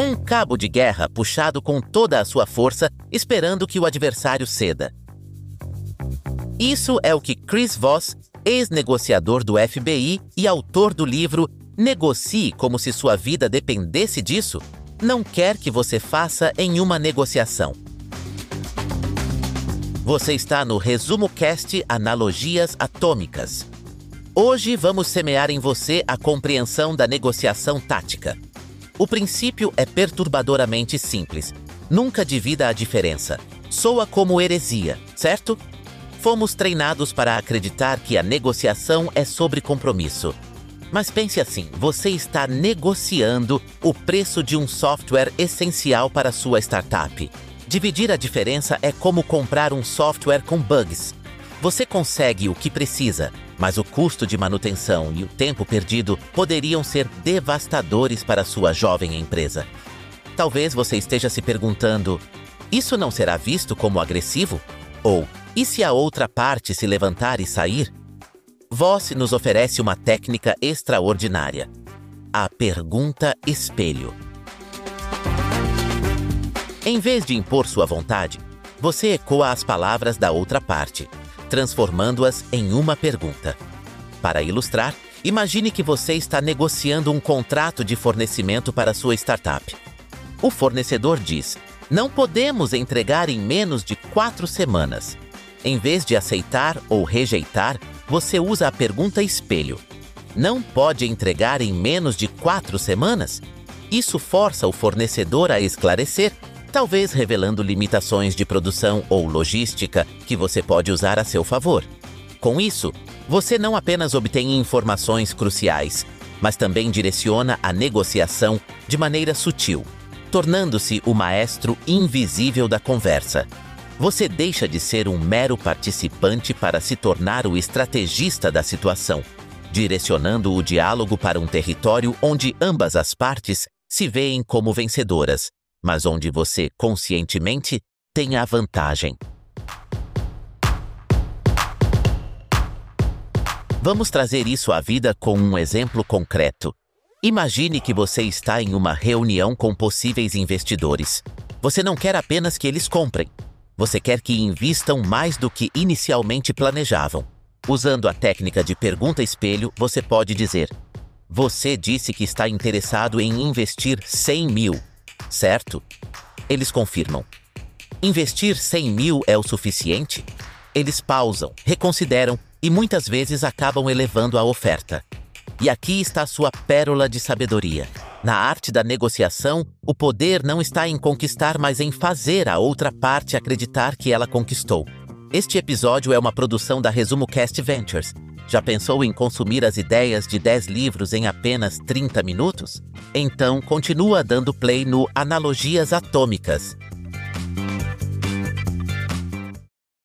Um cabo de guerra puxado com toda a sua força, esperando que o adversário ceda. Isso é o que Chris Voss, ex-negociador do FBI e autor do livro Negocie como se sua vida dependesse disso, não quer que você faça em uma negociação. Você está no Resumo Cast Analogias Atômicas. Hoje vamos semear em você a compreensão da negociação tática. O princípio é perturbadoramente simples. Nunca divida a diferença. Soa como heresia, certo? Fomos treinados para acreditar que a negociação é sobre compromisso. Mas pense assim: você está negociando o preço de um software essencial para sua startup. Dividir a diferença é como comprar um software com bugs. Você consegue o que precisa, mas o custo de manutenção e o tempo perdido poderiam ser devastadores para sua jovem empresa. Talvez você esteja se perguntando: isso não será visto como agressivo? Ou, e se a outra parte se levantar e sair? Voss nos oferece uma técnica extraordinária: a pergunta espelho. Em vez de impor sua vontade, você ecoa as palavras da outra parte, transformando-as em uma pergunta. Para ilustrar, imagine que você está negociando um contrato de fornecimento para sua startup. O fornecedor diz: Não podemos entregar em menos de quatro semanas. Em vez de aceitar ou rejeitar, você usa a pergunta espelho: Não pode entregar em menos de quatro semanas? Isso força o fornecedor a esclarecer talvez revelando limitações de produção ou logística que você pode usar a seu favor. Com isso, você não apenas obtém informações cruciais, mas também direciona a negociação de maneira sutil, tornando-se o maestro invisível da conversa. Você deixa de ser um mero participante para se tornar o estrategista da situação, direcionando o diálogo para um território onde ambas as partes se veem como vencedoras mas onde você conscientemente tem a vantagem. Vamos trazer isso à vida com um exemplo concreto. Imagine que você está em uma reunião com possíveis investidores. Você não quer apenas que eles comprem, você quer que invistam mais do que inicialmente planejavam. Usando a técnica de pergunta-espelho, você pode dizer: Você disse que está interessado em investir 100 mil certo? Eles confirmam. Investir 100 mil é o suficiente? Eles pausam, reconsideram e muitas vezes acabam elevando a oferta. E aqui está sua pérola de sabedoria. Na arte da negociação, o poder não está em conquistar, mas em fazer a outra parte acreditar que ela conquistou. Este episódio é uma produção da Resumo Cast Ventures já pensou em consumir as ideias de 10 livros em apenas 30 minutos? Então, continua dando play no Analogias Atômicas